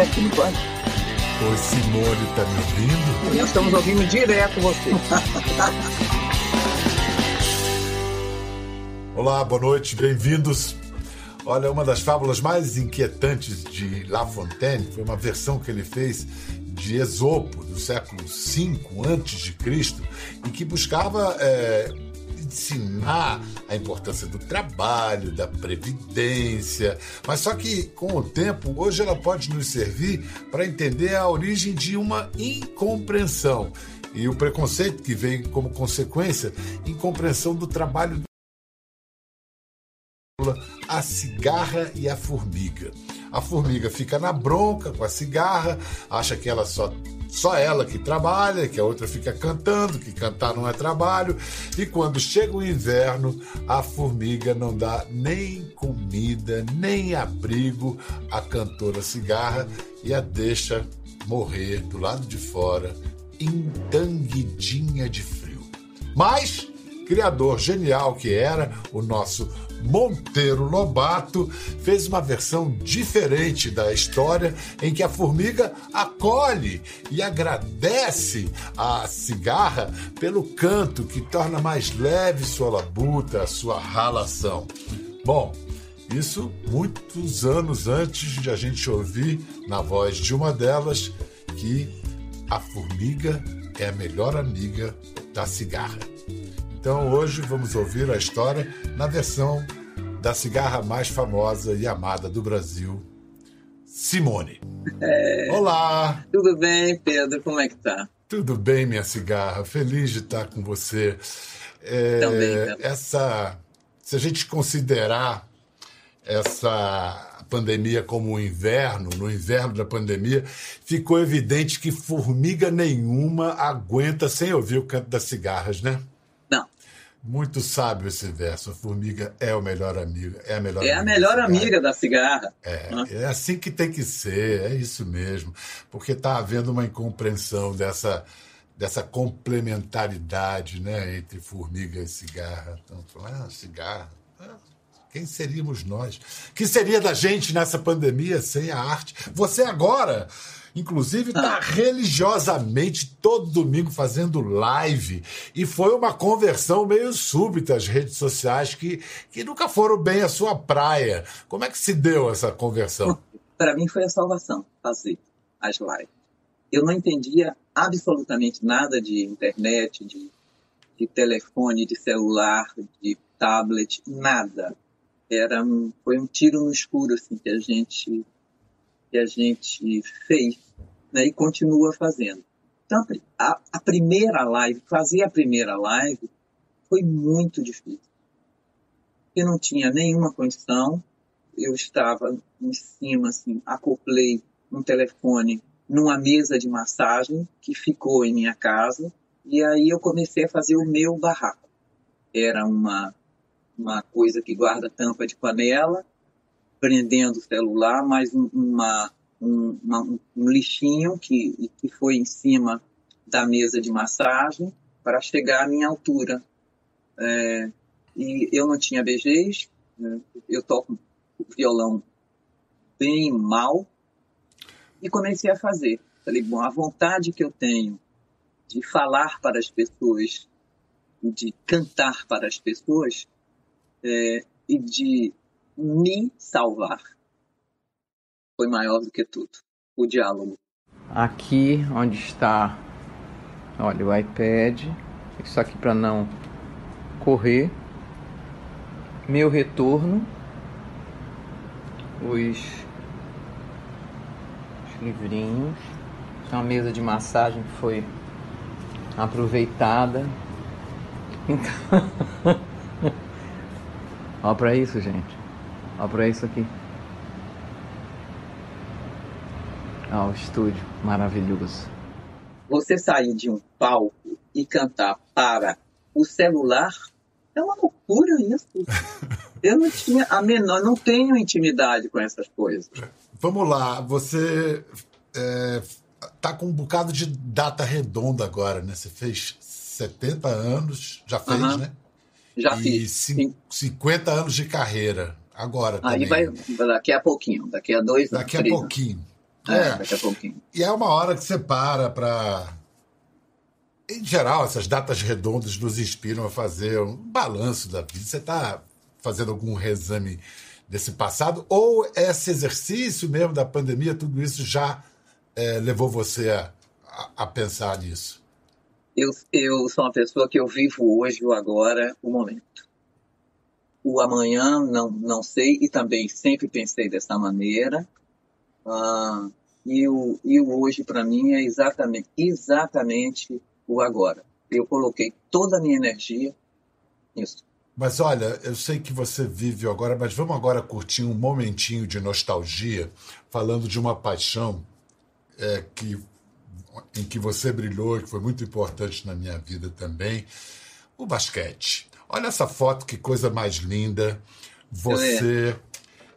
aqui no banco. Oi, Simone, tá me ouvindo? Nós estamos ouvindo direto você. Olá, boa noite, bem-vindos. Olha, uma das fábulas mais inquietantes de La Fontaine foi uma versão que ele fez de Esopo, do século V a.C., e que buscava é, ensinar a importância do trabalho, da previdência, mas só que com o tempo, hoje ela pode nos servir para entender a origem de uma incompreensão e o preconceito que vem como consequência, incompreensão do trabalho a cigarra e a formiga. A formiga fica na bronca com a cigarra, acha que ela só só ela que trabalha, que a outra fica cantando, que cantar não é trabalho. E quando chega o inverno, a formiga não dá nem comida, nem abrigo à cantora cigarra e a deixa morrer do lado de fora, entanguidinha de frio. Mas, criador genial que era, o nosso Monteiro Lobato fez uma versão diferente da história em que a formiga acolhe e agradece a cigarra pelo canto que torna mais leve sua labuta, sua ralação. Bom, isso muitos anos antes de a gente ouvir na voz de uma delas que a formiga é a melhor amiga da cigarra. Então hoje vamos ouvir a história na versão da cigarra mais famosa e amada do Brasil, Simone. É... Olá! Tudo bem, Pedro? Como é que tá? Tudo bem, minha cigarra. Feliz de estar com você. É, também, também. Essa, se a gente considerar essa pandemia como um inverno, no inverno da pandemia, ficou evidente que formiga nenhuma aguenta sem ouvir o canto das cigarras, né? Muito sábio esse verso. A formiga é o melhor amigo. É a melhor, é amiga, a melhor da amiga da cigarra. É, é assim que tem que ser, é isso mesmo. Porque está havendo uma incompreensão dessa, dessa complementaridade né, entre formiga e cigarra. Então, ah, cigarra. Ah, quem seríamos nós? que seria da gente nessa pandemia sem a arte? Você agora Inclusive, está ah. religiosamente todo domingo fazendo live. E foi uma conversão meio súbita às redes sociais que, que nunca foram bem a sua praia. Como é que se deu essa conversão? Para mim foi a salvação fazer as lives. Eu não entendia absolutamente nada de internet, de, de telefone, de celular, de tablet, nada. Era um, foi um tiro no escuro assim que a gente que a gente fez né, e continua fazendo. Então, a, a primeira live, fazer a primeira live foi muito difícil. Eu não tinha nenhuma condição, eu estava em cima, assim, acoplei um telefone numa mesa de massagem que ficou em minha casa, e aí eu comecei a fazer o meu barraco. Era uma, uma coisa que guarda tampa de panela, prendendo o celular, mais uma, um, uma, um lixinho que, que foi em cima da mesa de massagem para chegar à minha altura. É, e eu não tinha BGs, né? eu toco violão bem mal, e comecei a fazer. Falei, bom, a vontade que eu tenho de falar para as pessoas, de cantar para as pessoas, é, e de me salvar foi maior do que tudo o diálogo. Aqui onde está, olha, o iPad, isso aqui para não correr, meu retorno, os, os livrinhos, uma mesa de massagem foi aproveitada. Então, ó para isso, gente. Ó para isso aqui. Ó, o estúdio maravilhoso. Você sair de um palco e cantar para o celular é uma loucura isso. Eu não tinha a menor, não tenho intimidade com essas coisas. Vamos lá, você é, tá com um bocado de data redonda agora, né? Você fez 70 anos, já fez, uhum. né? Já e fiz. E 50 anos de carreira agora Aí também. vai daqui a pouquinho, daqui a dois Daqui anos. a pouquinho. É, daqui a pouquinho. E é uma hora que você para para. Em geral, essas datas redondas nos inspiram a fazer um balanço da vida. Você está fazendo algum reexame desse passado? Ou esse exercício mesmo da pandemia, tudo isso já é, levou você a, a, a pensar nisso? Eu, eu sou uma pessoa que eu vivo hoje, o agora, o momento. O amanhã não, não sei e também sempre pensei dessa maneira. Ah, e, o, e o hoje para mim é exatamente, exatamente o agora. Eu coloquei toda a minha energia nisso. Mas olha, eu sei que você vive agora, mas vamos agora curtir um momentinho de nostalgia, falando de uma paixão é, que em que você brilhou que foi muito importante na minha vida também, o basquete. Olha essa foto, que coisa mais linda. Você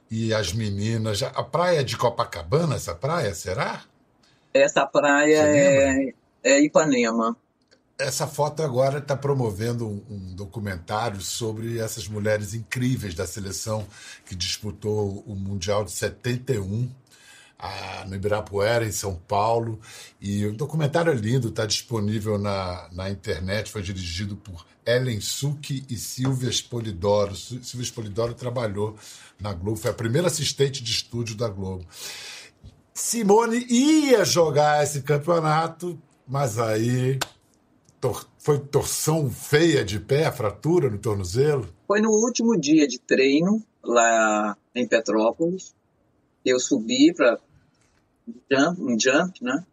e as meninas. A praia é de Copacabana, essa praia, será? Essa praia é, é Ipanema. Essa foto agora está promovendo um, um, documentário sobre essas mulheres incríveis da seleção que disputou o Mundial de 71 no Ibirapuera, em São Paulo. E o documentário é lindo, está disponível na, na internet, foi dirigido por Ellen Suki e Silvia Spolidoro. Silvia Spolidoro trabalhou na Globo, foi a primeira assistente de estúdio da Globo. Simone ia jogar esse campeonato, mas aí tor foi torção feia de pé, fratura no tornozelo? Foi no último dia de treino, lá em Petrópolis. Eu subi para jump, um jump, né?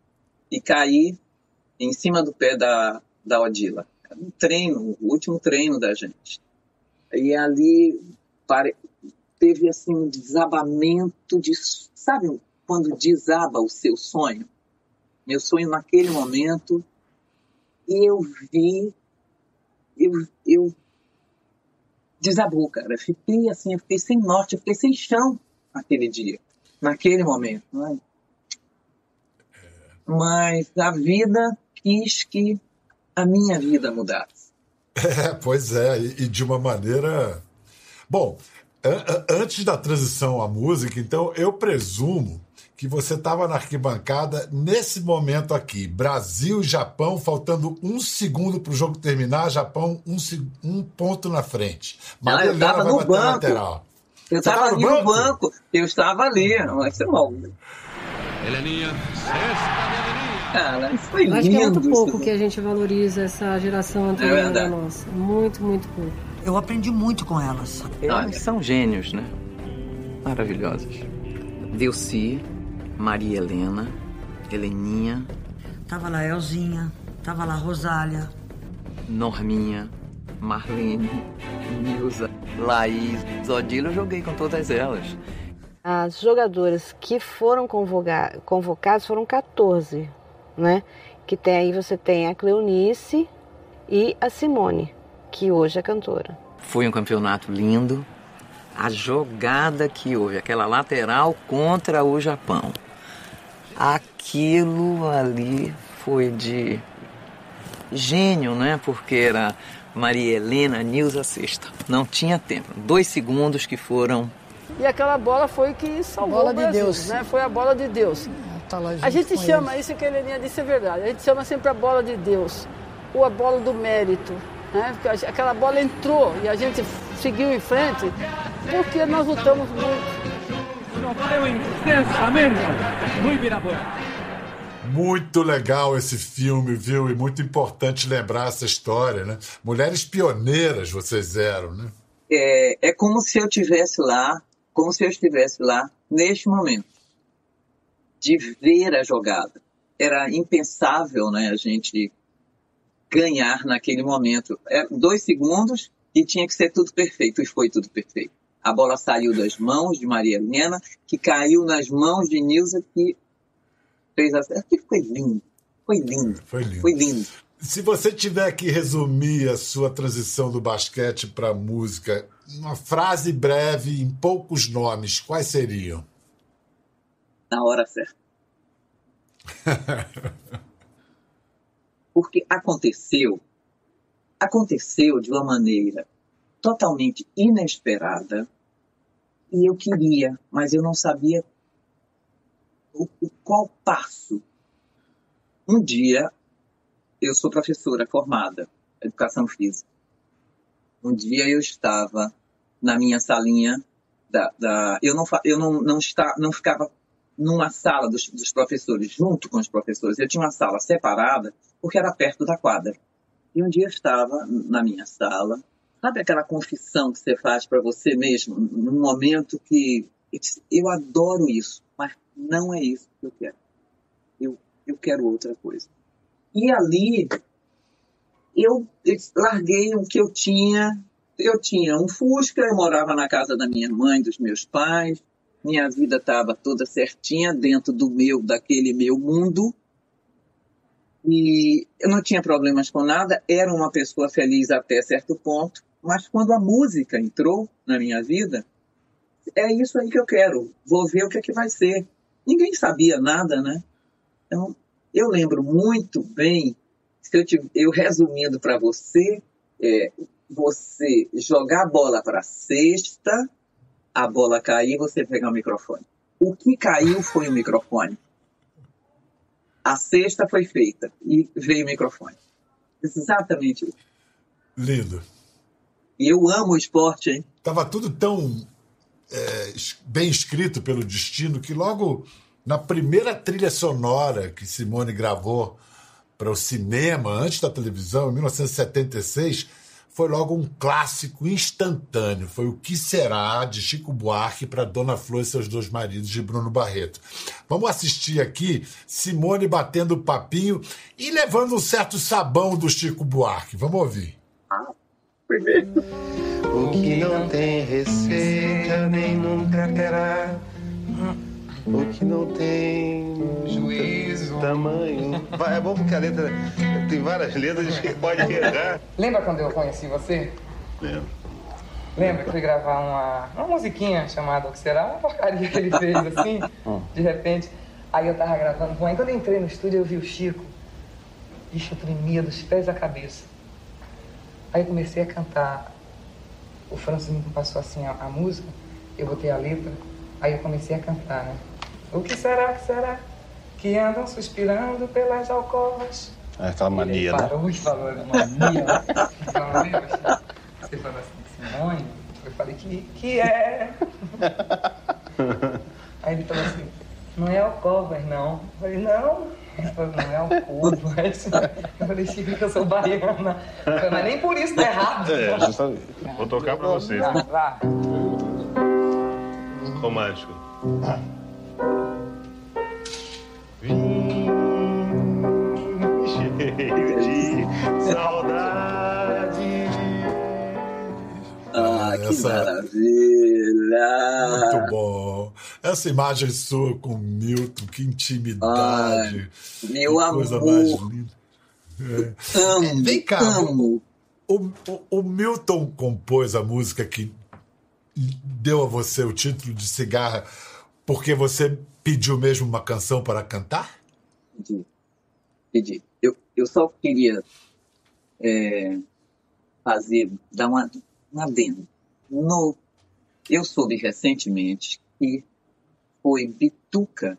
E caí em cima do pé da, da Odila. Um treino, o último treino da gente. E ali pare... teve assim um desabamento de, sabe, quando desaba o seu sonho? Meu sonho naquele momento, e eu vi, eu, eu desabou, cara. Fiquei assim, eu fiquei sem norte, eu fiquei sem chão naquele dia, naquele momento. Né? Mas a vida quis que a minha vida mudasse. É, pois é, e, de uma maneira. Bom, antes da transição à música, então eu presumo que você estava na arquibancada nesse momento aqui, Brasil e Japão, faltando um segundo para o jogo terminar, Japão um, um ponto na frente. Maria eu estava no banco. Lateral. Eu estava ali no banco? banco? eu estava ali, vai ser bom. Heleninha, sexta Cara, foi lindo. Acho que é muito pouco que a gente valoriza essa geração é anterior é da nossa. Muito, muito pouco. Eu aprendi muito com elas. Elas são gênios, né? Maravilhosas. Delci, Maria Helena, Heleninha. Tava lá Elzinha, tava lá Rosália. Norminha, Marlene, Nilza, Laís, Zodila, eu joguei com todas elas. As jogadoras que foram convocadas foram 14, né? Que tem aí você tem a Cleonice e a Simone, que hoje é cantora. Foi um campeonato lindo. A jogada que houve, aquela lateral contra o Japão. Aquilo ali foi de gênio, né? Porque era Maria Helena, Nilza Sexta. Não tinha tempo. Dois segundos que foram e aquela bola foi que salvou bola o Brasil, de Deus. né? Foi a bola de Deus. Tá a gente chama, isso que a Heleninha disse é verdade, a gente chama sempre a bola de Deus, ou a bola do mérito, né? Porque aquela bola entrou e a gente seguiu em frente, porque nós lutamos muito. Muito legal esse filme, viu? E muito importante lembrar essa história, né? Mulheres pioneiras vocês eram, né? É, é como se eu tivesse lá como se eu estivesse lá neste momento, de ver a jogada. Era impensável né, a gente ganhar naquele momento. É, dois segundos e tinha que ser tudo perfeito, e foi tudo perfeito. A bola saiu das mãos de Maria Helena, que caiu nas mãos de Nilza, que fez a. Que foi lindo. Foi lindo. Foi lindo. Foi lindo. Se você tiver que resumir a sua transição do basquete para a música, uma frase breve, em poucos nomes, quais seriam? Na hora certa. Porque aconteceu, aconteceu de uma maneira totalmente inesperada e eu queria, mas eu não sabia o, o, qual passo? Um dia, eu sou professora formada, educação física. Um dia eu estava na minha salinha da, da eu não eu não não, está, não ficava numa sala dos, dos, professores junto com os professores. Eu tinha uma sala separada porque era perto da quadra. E um dia eu estava na minha sala, sabe aquela confissão que você faz para você mesmo num momento que eu adoro isso, mas não é isso que eu quero. Eu eu quero outra coisa. E ali eu larguei o que eu tinha eu tinha um Fusca, eu morava na casa da minha mãe, dos meus pais, minha vida estava toda certinha dentro do meu, daquele meu mundo. E eu não tinha problemas com nada, era uma pessoa feliz até certo ponto, mas quando a música entrou na minha vida, é isso aí que eu quero, vou ver o que é que vai ser. Ninguém sabia nada, né? Então, eu lembro muito bem, se eu, te, eu resumindo para você, é, você jogar a bola para a cesta, a bola cair, você pegar o microfone. O que caiu foi o microfone. A cesta foi feita e veio o microfone. Exatamente isso. Lindo. E eu amo o esporte, hein? Tava tudo tão é, bem escrito pelo destino que logo na primeira trilha sonora que Simone gravou para o cinema, antes da televisão, em 1976, foi logo um clássico instantâneo. Foi o Que Será, de Chico Buarque, para Dona Flor e seus dois maridos, de Bruno Barreto. Vamos assistir aqui Simone batendo o papinho e levando um certo sabão do Chico Buarque. Vamos ouvir. Ah, primeiro. O que não tem receita nem nunca terá. O que não tem juízo, tamanho. Vai, é bom porque a letra tem várias letras que pode errar. Lembra quando eu conheci você? Lembro. Lembra que fui gravar uma, uma musiquinha chamada O que será? Uma porcaria que ele fez assim, hum. de repente. Aí eu tava gravando com Aí quando eu entrei no estúdio eu vi o Chico. Bicho, eu tremia dos pés à cabeça. Aí eu comecei a cantar. O Francisco passou assim a, a música, eu botei a letra, aí eu comecei a cantar, né? O que será, que será? Que andam suspirando pelas alcovas. É aquela mania, né? Parou e falou, mania. então, Você falou assim, Simone? Eu falei, que, que é? Aí ele falou assim, não é alcovas, não. Eu falei, não. Ele falou, não é alcovas. Eu falei, Chico, que eu sou baiana. Falei, mas nem por isso tá errado. É, justamente. Vou tocar pra você. Vá. Romântico. cheio saudade. Ah, que Essa... maravilha! Muito bom. Essa imagem sua com Milton, que intimidade. Ai, meu que amor. Coisa mais linda. É. Amo, Vem cá, amo. O, o, o Milton compôs a música que deu a você o título de cigarra porque você pediu mesmo uma canção para cantar? Pedi. Pedi. Eu, eu só queria é, fazer, dar uma, uma adendo. No, eu soube recentemente que foi Bituca.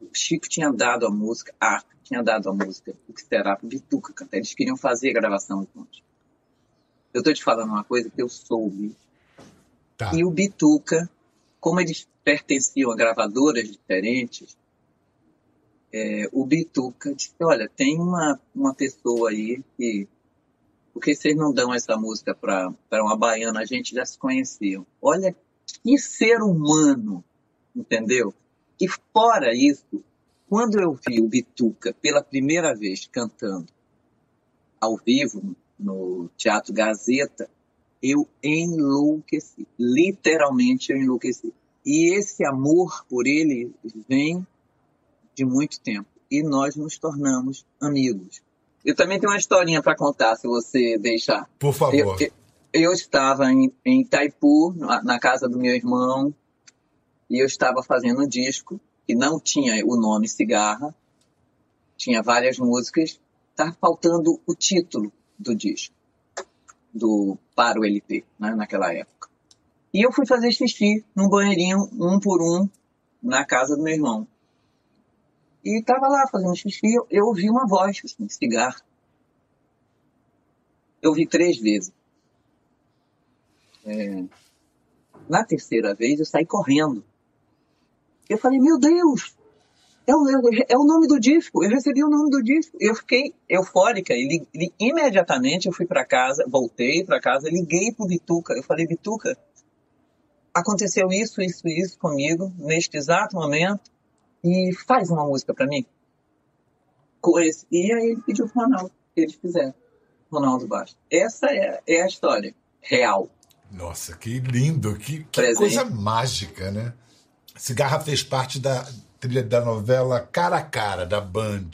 O Chico tinha dado a música, ah, tinha dado a música, o que será Bituca cantar. Eles queriam fazer a gravação juntos. Eu estou te falando uma coisa que eu soube. Tá. E o Bituca, como eles pertenciam a gravadoras diferentes, é, o Bituca disse, olha, tem uma, uma pessoa aí que por que vocês não dão essa música para uma baiana? A gente já se conhecia. Olha que ser humano, entendeu? E fora isso, quando eu vi o Bituca pela primeira vez cantando ao vivo no Teatro Gazeta, eu enlouqueci. Literalmente eu enlouqueci. E esse amor por ele vem de muito tempo. E nós nos tornamos amigos. Eu também tenho uma historinha para contar, se você deixar. Por favor. Eu, eu, eu estava em, em Itaipu, na, na casa do meu irmão, e eu estava fazendo um disco que não tinha o nome Cigarra, tinha várias músicas, estava faltando o título do disco, do para o LP, né, naquela época. E eu fui fazer xixi num banheirinho, um por um, na casa do meu irmão. E estava lá fazendo xixi, eu, ouvi uma voz, assim, cigarro. Eu vi três vezes. É... Na terceira vez, eu saí correndo. Eu falei, meu Deus, é o, é o nome do disco, eu recebi o nome do disco. Eu fiquei eufórica e imediatamente eu fui para casa, voltei para casa, liguei pro Bituca. Eu falei, Bituca, aconteceu isso, isso, isso comigo neste exato momento e faz uma música para mim. E aí ele pediu pro Ronaldo, eles fizeram. Ronaldo Bastos. Essa é, é a história real. Nossa, que lindo, que, que coisa mágica, né? Cigarra fez parte da trilha da novela Cara a Cara, da Band,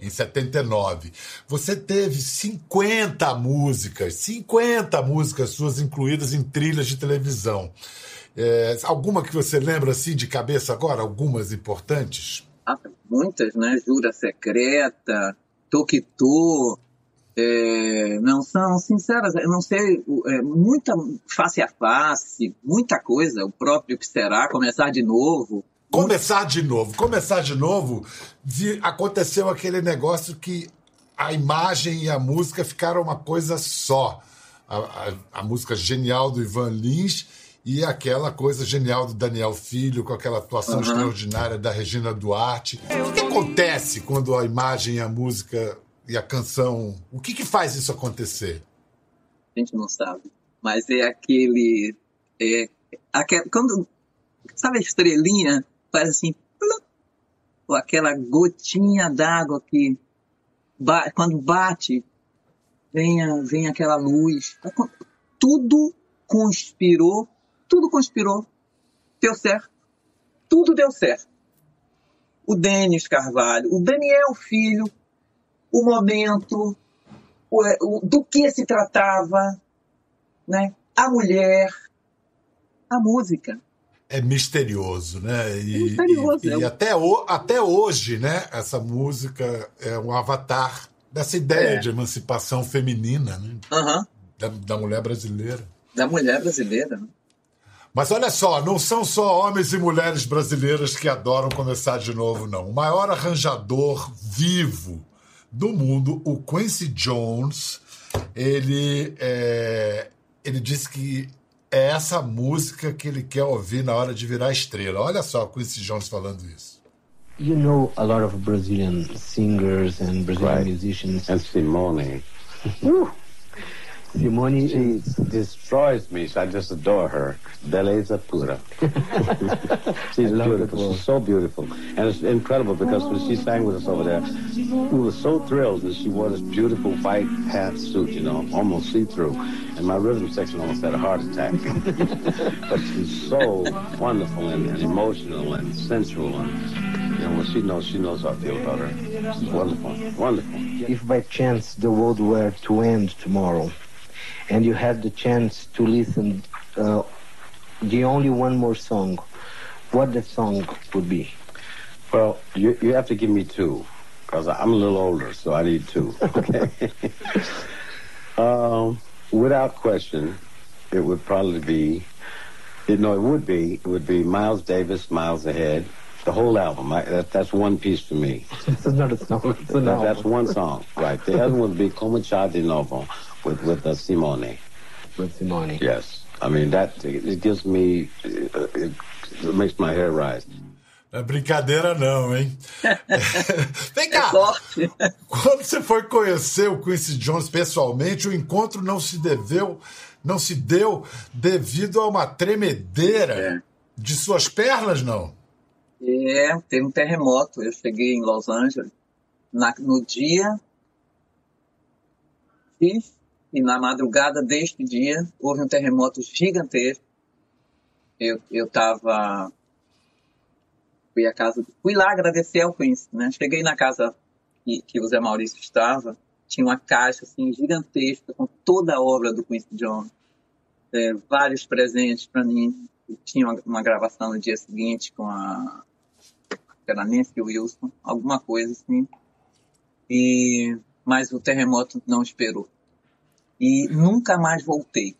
em 79. Você teve 50 músicas, 50 músicas suas incluídas em trilhas de televisão. É, alguma que você lembra assim de cabeça agora? Algumas importantes? Ah, muitas, né? Jura Secreta, Toquitu, é, não são sinceras, eu não sei, é, muita face a face, muita coisa, o próprio que será, começar de novo. Começar de novo, começar de novo, de, aconteceu aquele negócio que a imagem e a música ficaram uma coisa só. A, a, a música genial do Ivan Lins e aquela coisa genial do Daniel Filho, com aquela atuação uhum. extraordinária da Regina Duarte. O que acontece quando a imagem e a música e a canção. O que, que faz isso acontecer? A gente não sabe. Mas é aquele. É, aquele quando. Sabe a estrelinha? Faz assim. Ou aquela gotinha d'água que. Quando bate, vem, a, vem aquela luz. Tudo conspirou tudo conspirou. Deu certo. Tudo deu certo. O Denis Carvalho, o Daniel Filho, o momento, o, o, do que se tratava, né? a mulher, a música. É misterioso, né? E, é misterioso. E, e, até, o, até hoje, né? Essa música é um avatar dessa ideia é. de emancipação feminina, né? Uhum. Da, da mulher brasileira. Da mulher brasileira, né? Mas olha só, não são só homens e mulheres brasileiras que adoram começar de novo, não. O maior arranjador vivo do mundo, o Quincy Jones, ele, é, ele disse que é essa música que ele quer ouvir na hora de virar estrela. Olha só o Quincy Jones falando isso. You know a lot of Brazilian singers and Brazilian right. musicians. And Simone. Simone she destroys me. I just adore her. Beleza pura. She's beautiful. She's so beautiful. And it's incredible because when she sang with us over there, we were so thrilled that she wore this beautiful white pantsuit, you know, almost see-through. And my rhythm section almost had a heart attack. but she's so wonderful and, and emotional and sensual. And, you know, when she knows, she knows how I feel about her. She's wonderful. Wonderful. If by chance the world were to end tomorrow, and you had the chance to listen uh, the only one more song, what the song would be? Well, you, you have to give me two, because I'm a little older, so I need two. Okay. um, without question, it would probably be, you know, it would be, it would be Miles Davis, Miles Ahead, the whole album. I, that, that's one piece for me. this is not a song. It's an that, that's one song, right? The other one would be Como Cha de Novo with with uh, Simone. With Simone. Yes. I mean, that it gives me, it, it makes my hair rise. Não é brincadeira não, hein? Vem cá! É Quando você foi conhecer o Quincy Jones pessoalmente, o encontro não se deveu, não se deu devido a uma tremedeira é. de suas pernas, não? É, teve um terremoto. Eu cheguei em Los Angeles na, no dia e na madrugada deste dia houve um terremoto gigantesco. Eu eu estava fui a casa fui lá agradecer ao Quincy, né? Cheguei na casa que, que o Zé Maurício estava, tinha uma caixa assim gigantesca com toda a obra do Quincy Jones, é, vários presentes para mim. tinha uma, uma, gravação no dia seguinte com a era Nancy Wilson, alguma coisa assim. E mas o terremoto não esperou e nunca mais voltei.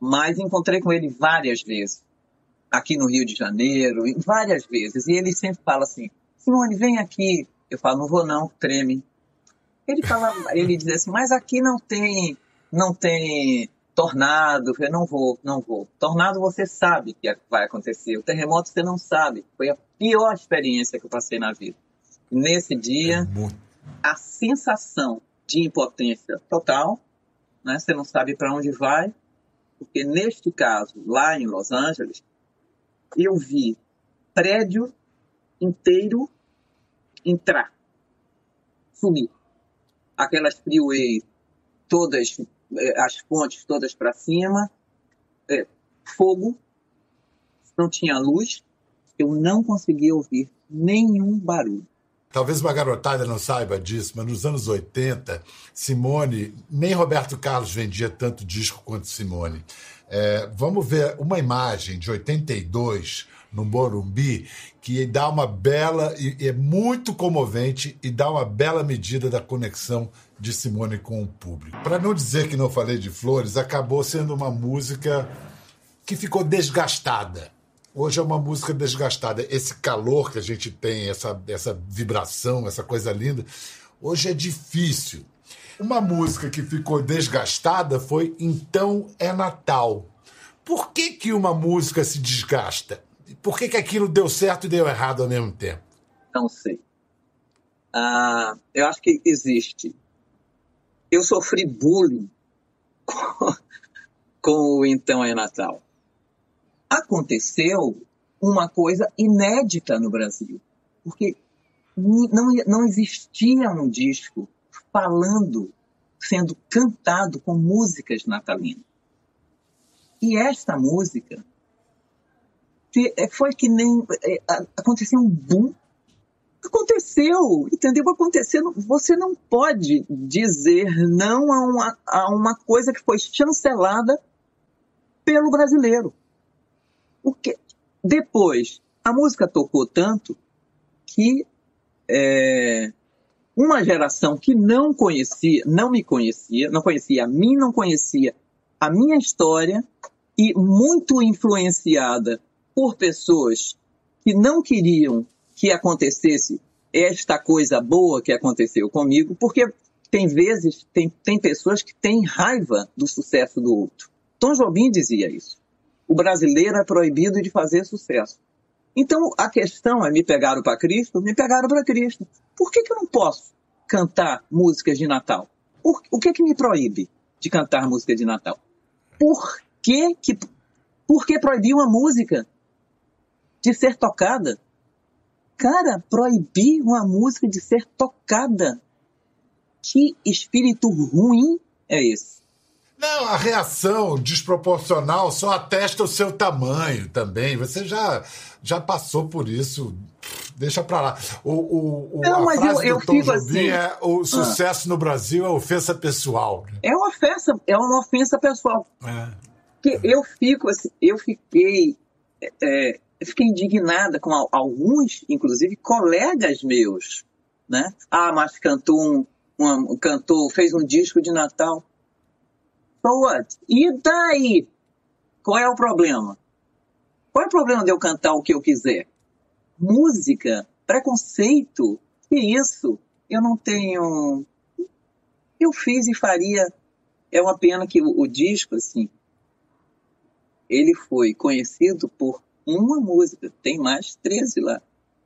Mas encontrei com ele várias vezes, aqui no Rio de Janeiro, várias vezes. E ele sempre fala assim: Simone, vem aqui, Eu falo, não vou não, treme. Ele fala, ele diz assim, mas aqui não tem, não tem tornado. Eu não vou, não vou. Tornado você sabe que vai acontecer. O terremoto você não sabe. Foi a pior experiência que eu passei na vida. Nesse dia, é a sensação de impotência total, né? Você não sabe para onde vai, porque neste caso, lá em Los Angeles, eu vi prédio inteiro entrar, sumir. Aquelas freeways todas é, as pontes todas para cima, é, fogo, não tinha luz, eu não conseguia ouvir nenhum barulho. Talvez uma garotada não saiba disso, mas nos anos 80, Simone, nem Roberto Carlos vendia tanto disco quanto Simone. É, vamos ver uma imagem de 82 no Morumbi que dá uma bela e é muito comovente e dá uma bela medida da conexão de Simone com o público. Para não dizer que não falei de Flores, acabou sendo uma música que ficou desgastada. Hoje é uma música desgastada. Esse calor que a gente tem, essa, essa vibração, essa coisa linda, hoje é difícil. Uma música que ficou desgastada foi Então é Natal. Por que, que uma música se desgasta? Por que, que aquilo deu certo e deu errado ao mesmo tempo? Não sei. Ah, eu acho que existe eu sofri bullying com, com o Então é Natal. Aconteceu uma coisa inédita no Brasil, porque não, não existia um disco falando, sendo cantado com músicas natalinas. E esta música foi que nem é, aconteceu um boom Aconteceu, entendeu? Acontecendo. Você não pode dizer não a uma, a uma coisa que foi chancelada pelo brasileiro. Porque depois a música tocou tanto que é, uma geração que não conhecia, não me conhecia, não conhecia a mim, não conhecia a minha história e muito influenciada por pessoas que não queriam que acontecesse esta coisa boa que aconteceu comigo, porque tem vezes, tem, tem pessoas que têm raiva do sucesso do outro. Tom Jobim dizia isso. O brasileiro é proibido de fazer sucesso. Então a questão é: me pegaram para Cristo? Me pegaram para Cristo. Por que, que eu não posso cantar músicas de Natal? Por, o que, que me proíbe de cantar música de Natal? Por que, que, por que proibir uma música de ser tocada? Cara, proibir uma música de ser tocada. Que espírito ruim é esse? Não, a reação desproporcional só atesta o seu tamanho também. Você já, já passou por isso. Deixa pra lá. O, o, o Não, mas eu, eu fico assim. É, o ah. sucesso ah. no Brasil é ofensa pessoal. Né? É uma ofensa, é uma ofensa pessoal. É. Que eu fico assim, eu fiquei é, eu fiquei indignada com alguns, inclusive colegas meus, né? Ah, mas cantou um, um cantor, fez um disco de Natal. So what? E daí? Qual é o problema? Qual é o problema de eu cantar o que eu quiser? Música, preconceito, que isso? Eu não tenho. Eu fiz e faria. É uma pena que o, o disco, assim, ele foi conhecido por uma música, tem mais 13 lá.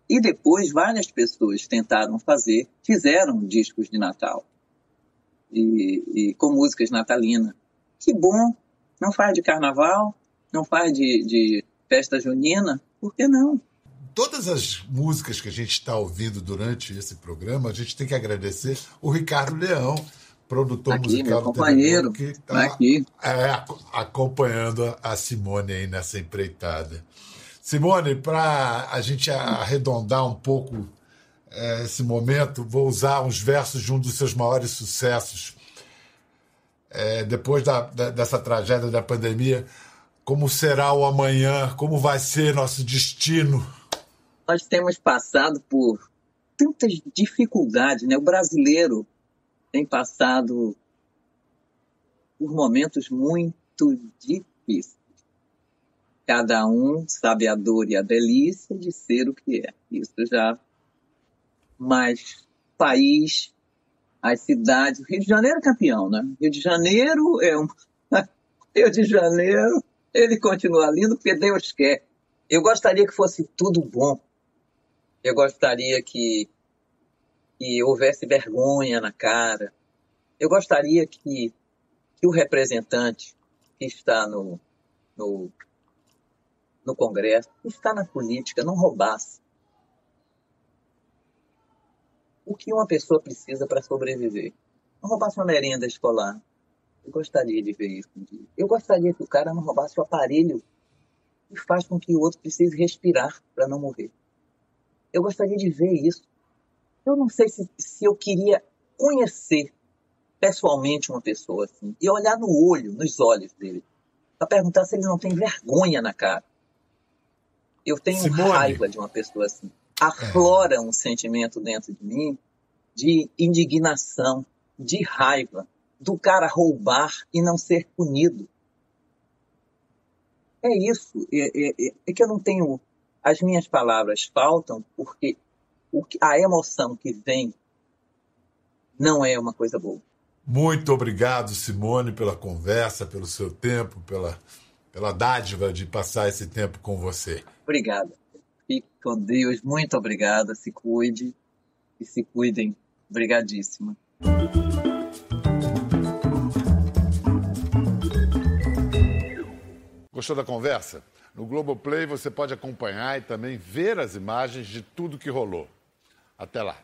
E depois várias pessoas tentaram fazer, fizeram discos de Natal. E, e com músicas natalinas. Que bom! Não faz de carnaval, não faz de, de festa junina, por que não? Todas as músicas que a gente está ouvindo durante esse programa, a gente tem que agradecer o Ricardo Leão, produtor aqui, musical meu companheiro, que está aqui. É, acompanhando a Simone aí nessa empreitada. Simone, para a gente arredondar um pouco é, esse momento, vou usar uns versos de um dos seus maiores sucessos. É, depois da, da, dessa tragédia da pandemia, como será o amanhã? Como vai ser nosso destino? Nós temos passado por tantas dificuldades, né? O brasileiro tem passado por momentos muito difíceis. Cada um sabe a dor e a delícia de ser o que é. Isso já mas país, as cidades. Rio de Janeiro é campeão, né? Rio de Janeiro é um. Rio de Janeiro, ele continua lindo porque Deus quer. Eu gostaria que fosse tudo bom. Eu gostaria que, que houvesse vergonha na cara. Eu gostaria que, que o representante que está no, no, no Congresso, que está na política, não roubasse. O que uma pessoa precisa para sobreviver? Não roubasse uma merenda escolar. Eu gostaria de ver isso. Eu gostaria que o cara não roubasse o aparelho que faz com que o outro precise respirar para não morrer. Eu gostaria de ver isso. Eu não sei se, se eu queria conhecer pessoalmente uma pessoa assim e olhar no olho, nos olhos dele, para perguntar se ele não tem vergonha na cara. Eu tenho Simone. raiva de uma pessoa assim. Aflora é. um sentimento dentro de mim de indignação, de raiva, do cara roubar e não ser punido. É isso. É, é, é, é que eu não tenho. As minhas palavras faltam porque o que, a emoção que vem não é uma coisa boa. Muito obrigado, Simone, pela conversa, pelo seu tempo, pela, pela dádiva de passar esse tempo com você. Obrigado. Fique com Deus. Muito obrigada. Se cuide e se cuidem. Obrigadíssima. Gostou da conversa? No Globoplay você pode acompanhar e também ver as imagens de tudo que rolou. Até lá.